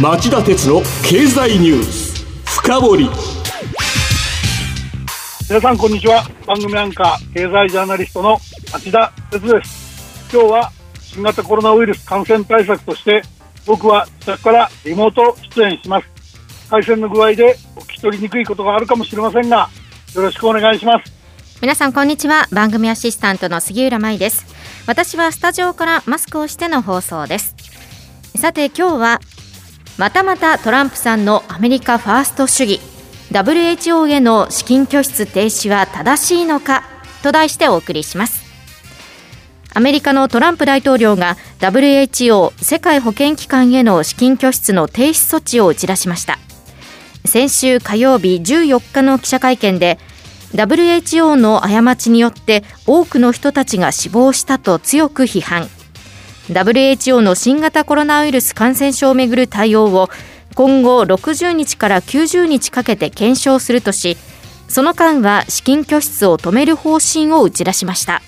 町田鉄の経済ニュース深掘り。皆さんこんにちは。番組アンカー経済ジャーナリストの町田哲です。今日は新型コロナウイルス感染対策として僕は自宅からリモート出演します。回線の具合でお聞き取りにくいことがあるかもしれませんがよろしくお願いします。皆さんこんにちは。番組アシスタントの杉浦舞です。私はスタジオからマスクをしての放送です。さて今日はまたまたトランプさんのアメリカファースト主義 WHO への資金拠出停止は正しいのかと題してお送りします。アメリカのトランプ大統領が WHO 世界保健機関への資金拠出の停止措置を打ち出しました。先週火曜日14日の記者会見で WHO の過ちによって多くの人たちが死亡したと強く批判。WHO の新型コロナウイルス感染症をめぐる対応を今後60日から90日かけて検証するとしその間は資金拠出を止める方針を打ち出しました。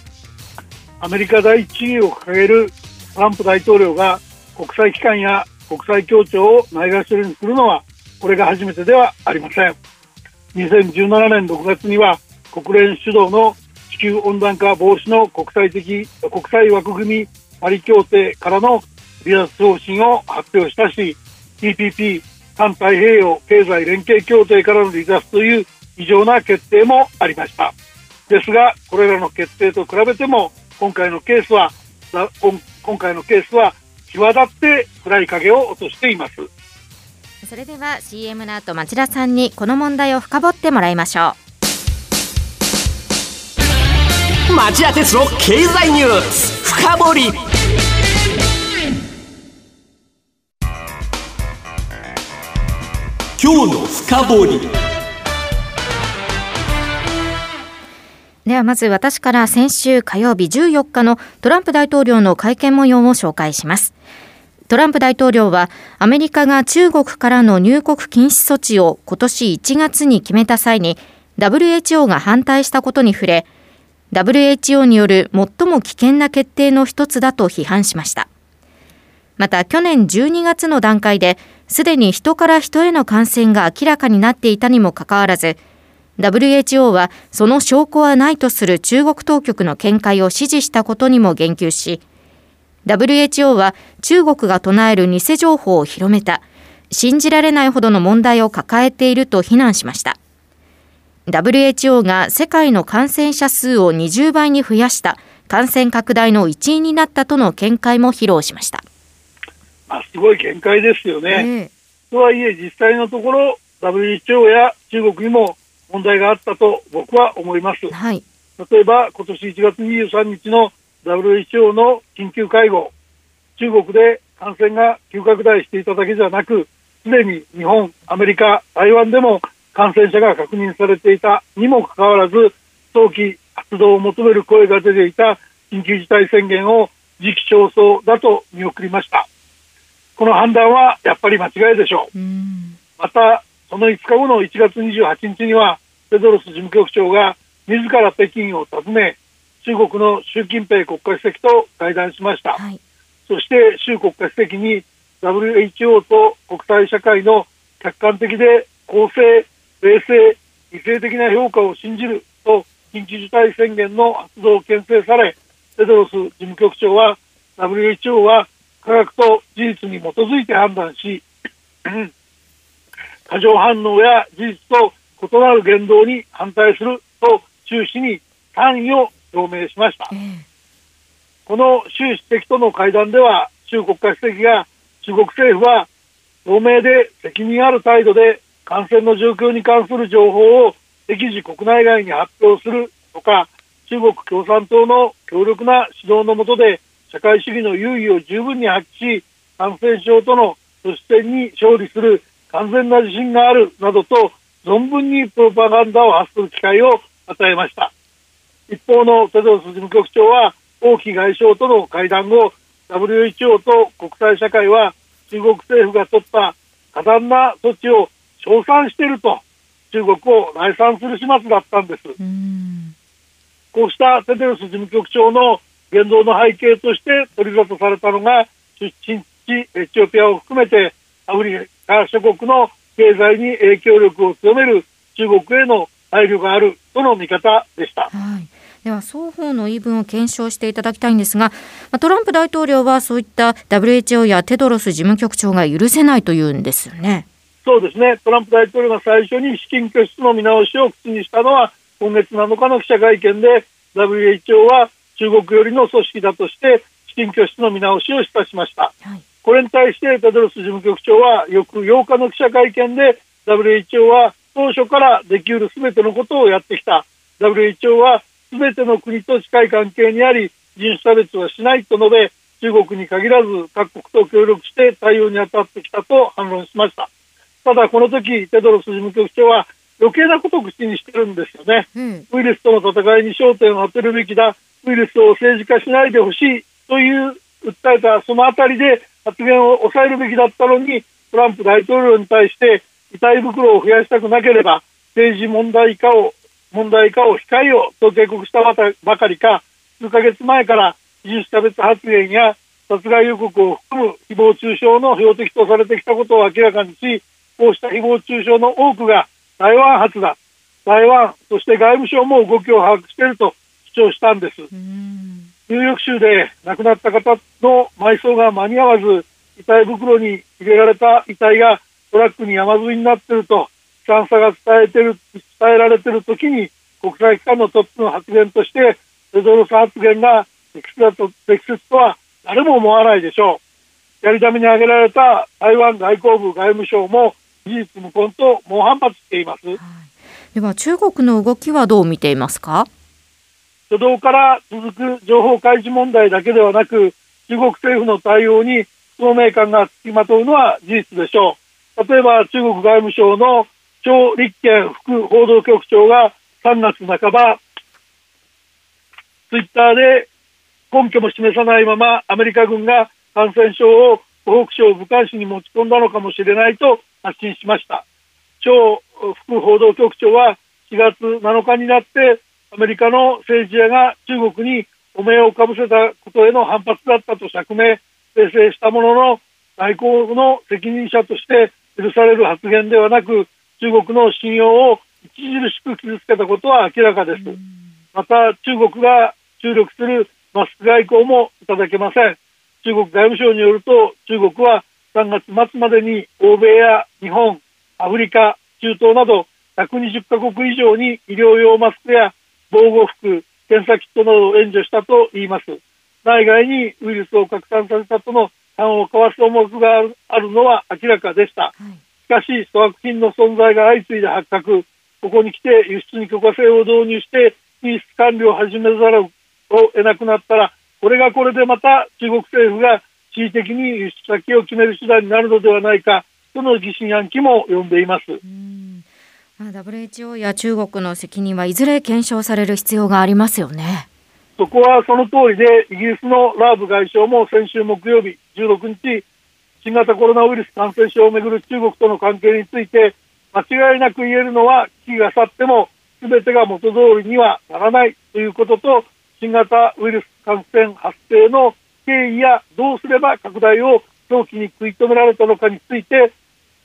アメリカ第一主義を掲げるトランプ大統領が国際機関や国際協調をないがしろにするのはこれが初めてではありません。2017年6月には国連主導の地球温暖化防止の国際的国際枠組みパリ協定からの離脱方針を発表したし TPP 環太平洋経済連携協定からの離脱という異常な決定もありました。ですがこれらの決定と比べても今回のケースは今回のケースは際立って暗い影を落としています。それでは CM の後町田さんにこの問題を深掘ってもらいましょう。町田鉄の経済ニュース深掘今日の深掘り。ではまず私から先週火曜日14日のトランプ大統領の会見模様を紹介します。トランプ大統領はアメリカが中国からの入国禁止措置を今年1月に決めた際に WHO が反対したことに触れ WHO による最も危険な決定の一つだと批判しました。また去年12月の段階ですでに人から人への感染が明らかになっていたにもかかわらず WHO はその証拠はないとする中国当局の見解を支持したことにも言及し WHO は中国が唱える偽情報を広めた信じられないほどの問題を抱えていると非難しました。WHO が世界の感染者数を20倍に増やした感染拡大の一因になったとの見解も披露しました、あ、すごい見解ですよね、えー、とはいえ実際のところ WHO や中国にも問題があったと僕は思います、はい、例えば今年1月23日の WHO の緊急会合、中国で感染が急拡大していただけではなく、すでに日本、アメリカ、台湾でも感染者が確認されていたにもかかわらず、早期発動を求める声が出ていた緊急事態宣言を時期尚早だと見送りました。この判断はやっぱり間違いでしょう。うまた、その5日後の1月28日には、テドロス事務局長が自ら北京を訪ね、中国の習近平国家主席と会談しました、はい、そして習国家主席に WHO と国際社会の客観的で公正、冷静、理性的な評価を信じると緊急事態宣言の発動を牽制されテドロス事務局長は WHO は科学と事実に基づいて判断し 過剰反応や事実と異なる言動に反対すると習氏に単位を表明しました、えー、この習主席との会談では習国家主席が中国政府は透明で責任ある態度で感染の状況に関する情報を適時国内外に発表するとか中国共産党の強力な指導の下で社会主義の優位を十分に発揮し感染症との都市戦に勝利する完全な自信があるなどと存分にプロパガンダを発する機会を与えました。一方のテドロス事務局長は王毅外相との会談後 WHO と国際社会は中国政府が取った過断な措置を称賛していると中国を内賛する始末だったんです。こうしたテドロス事務局長の言動の背景として取り沙汰されたのが出身地エチオピアを含めてアフリカ諸国の経済に影響力を強める中国への配慮があるとの見方でした。はいでは双方の言い分を検証していただきたいんですがトランプ大統領はそういった WHO やテドロス事務局長が許せないというんですよね。そうですねトランプ大統領が最初に資金拠出の見直しを口にしたのは今月7日の記者会見で WHO は中国寄りの組織だとして資金拠出の見直しを示唆しました、はい、これに対してテドロス事務局長は翌8日の記者会見で WHO は当初からできうるすべてのことをやってきた。WHO はすべての国と近い関係にあり人種差別はしないと述べ中国に限らず各国と協力して対応に当たってきたと反論しました。ただこの時テドロス事務局長は余計なことを口にしてるんですよね、うん、ウイルスとの戦いに焦点を当てるべきだ。ウイルスを政治化しないでほしいという訴えたそのあたりで発言を抑えるべきだったのにトランプ大統領に対して遺体袋を増やしたくなければ政治問題化を問題化を控えようと警告したばかりか数ヶ月前から人種差別発言や殺害予告を含む誹謗中傷の標的とされてきたことを明らかにしこうした誹謗中傷の多くが台湾発だ。台湾そして外務省も動きを把握していると主張したんです。ニューヨーク州で亡くなった方の埋葬が間に合わず遺体袋に入れられた遺体がトラックに山積みになっていると機関差が伝えてる伝えられている時に国際機関のトップの発言としてレドロス発言が適切だと適切とは誰も思わないでしょう。やり玉に挙げられた台湾外交部外務省も事実無根と猛反発しています。はい、では中国の動きはどう見ていますか？初動から続く情報開示問題だけではなく中国政府の対応に透明感が付きまとうのは事実でしょう。例えば中国外務省の張立憲副報道局長が3月半ばツイッターで根拠も示さないままアメリカ軍が感染症を湖北省武漢市に持ち込んだのかもしれないと発信しました張副報道局長は4月7日になってアメリカの政治家が中国に汚名をかぶせたことへの反発だったと釈明訂正したものの外交の責任者として許される発言ではなく中国の信用を著しく傷つけたことは明らかです。また中国が注力するマスク外交もいただけません。中国外務省によると中国は3月末までに欧米や日本、アフリカ、中東など120カ国以上に医療用マスクや防護服、検査キットなどを援助したといいます。内外にウイルスを拡散させたとの勘を交わす思惑があるのは明らかでした。はい、しかし、粗悪品の存在が相次いで発覚、ここに来て輸出に許可制を導入して品質管理を始めざるを得なくなったら、これがこれでまた中国政府が地位的に輸出先を決める手段になるのではないかとの疑心暗鬼も呼んでいます。WHO や中国の責任はいずれ検証される必要がありますよね。そこはその通りで、イギリスのラーブ外相も先週木曜日16日、新型コロナウイルス感染症をめぐる中国との関係について、間違いなく言えるのは、危機が去っても、すべてが元通りにはならないということと、新型ウイルス感染発生の経緯やどうすれば拡大を早期に食い止められたのかについて、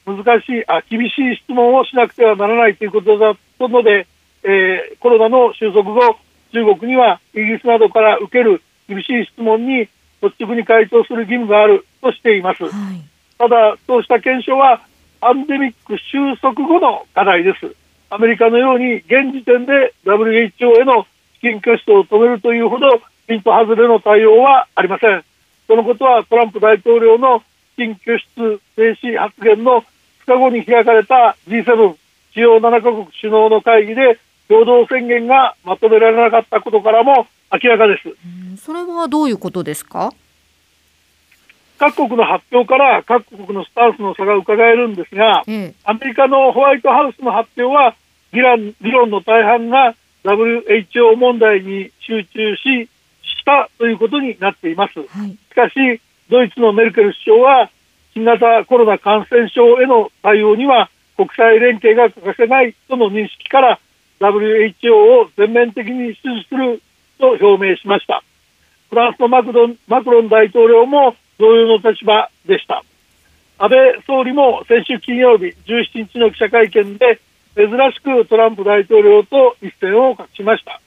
難しいあ厳しい質問をしなくてはならないということだとので、えー、コロナの収束後、中国にはイギリスなどから受ける厳しい質問に率直に回答する義務があるとしています。はい、ただ、そうした検証はパンデミック収束後の課題です。アメリカのように現時点で WHO への資金拠出を止めるというほどピント外れの対応はありません。そのことはトランプ大統領の資金拠出停止発言の2日後に開かれた G7 主要7カ国首脳の会議で共同宣言がまとめられなかったことからも明らかです。それはどういうことですか？各国の発表から各国のスタンスの差が伺えるんですが、うん、アメリカのホワイトハウスの発表は議論議論の大半が WHO 問題に集中ししたということになっています。はい、しかしドイツのメルケル首相は新型コロナ感染症への対応には国際連携が欠かせないとの認識から WHO を全面的に支持すると表明しました。フランスのマクドンマクロン大統領も同様の立場でした。安倍総理も先週金曜日17日の記者会見で珍しくトランプ大統領と一線を画しましたア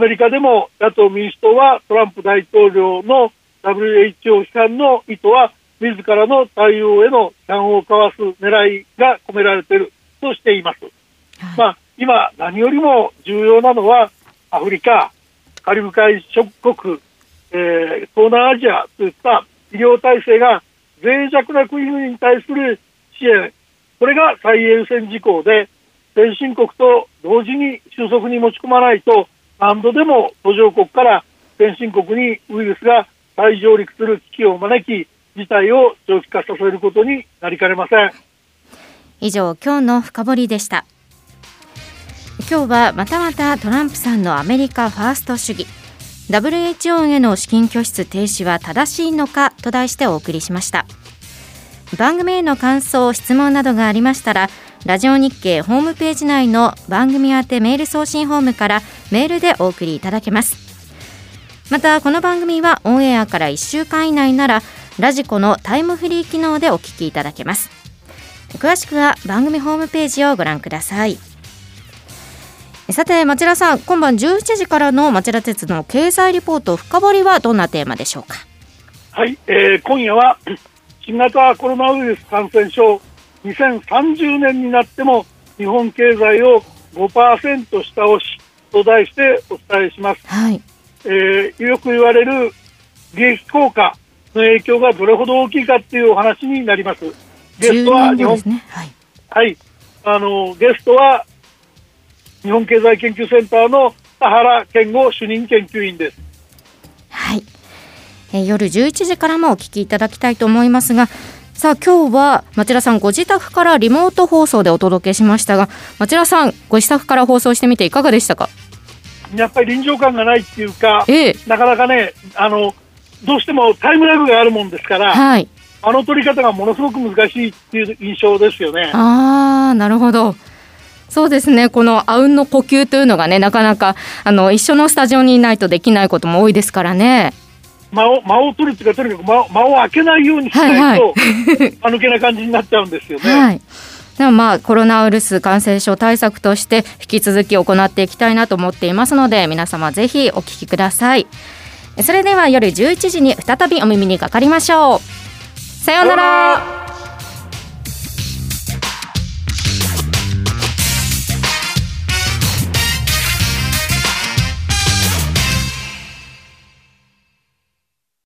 メリカでも野党・民主党はトランプ大統領の WHO 批判の意図は自らの対応への批判をかわす狙いが込められているとしています。はい、まあ、今、何よりも重要なのはアフリカ、カリブ海諸国、えー、東南アジアといった医療体制が脆弱な国々に対する支援、これが最優先事項で、先進国と同時に収束に持ち込まないと、何度でも途上国から先進国にウイルスが再上陸する危機を招き、事態を長期化させることになりかねません。以上、今日の深掘りでした。今日はまたまたトランプさんのアメリカファースト主義 WHO への資金拠出停止は正しいのかと題してお送りしました番組への感想質問などがありましたらラジオ日経ホームページ内の番組宛てメール送信ホームからメールでお送りいただけます。またこの番組はオンエアから1週間以内ならラジコのタイムフリー機能でお聞きいただけます。詳しくは番組ホームページをご覧ください。さて町田さん今晩17時からの町田鉄の経済リポート深掘りはどんなテーマでしょうか？はい、えー、今夜は新型コロナウイルス感染症2030年になっても日本経済を5%下押しと題してお伝えします、はい。えー、よく言われる利益効果の影響がどれほど大きいかっていうお話になります。ゲストは日本、ね、はい、はい、あのゲストは日本経済研究センターの田原健吾主任研究員です。はい、えー、夜11時からもお聞きいただきたいと思いますが、さあ今日は町田さんご自宅からリモート放送でお届けしましたが、町田さんご自宅から放送してみていかがでしたか？やっぱり臨場感がないっていうか、ええ、なかなかねあのどうしてもタイムラグがあるもんですから、はい、あの取り方がものすごく難しいっていう印象ですよね。ああなるほど。そうですねこのあうんの呼吸というのがねなかなかあの一緒のスタジオにいないとできないことも多いですからね。間を間を取るっていうかとにかく間間を開けないようにしないと、はいはい、抜けな感じになっちゃうんですよね。はい。でもまあコロナウイルス感染症対策として引き続き行っていきたいなと思っていますので皆様ぜひお聞きください。それでは夜11時に再びお耳にかかりましょう。さようなら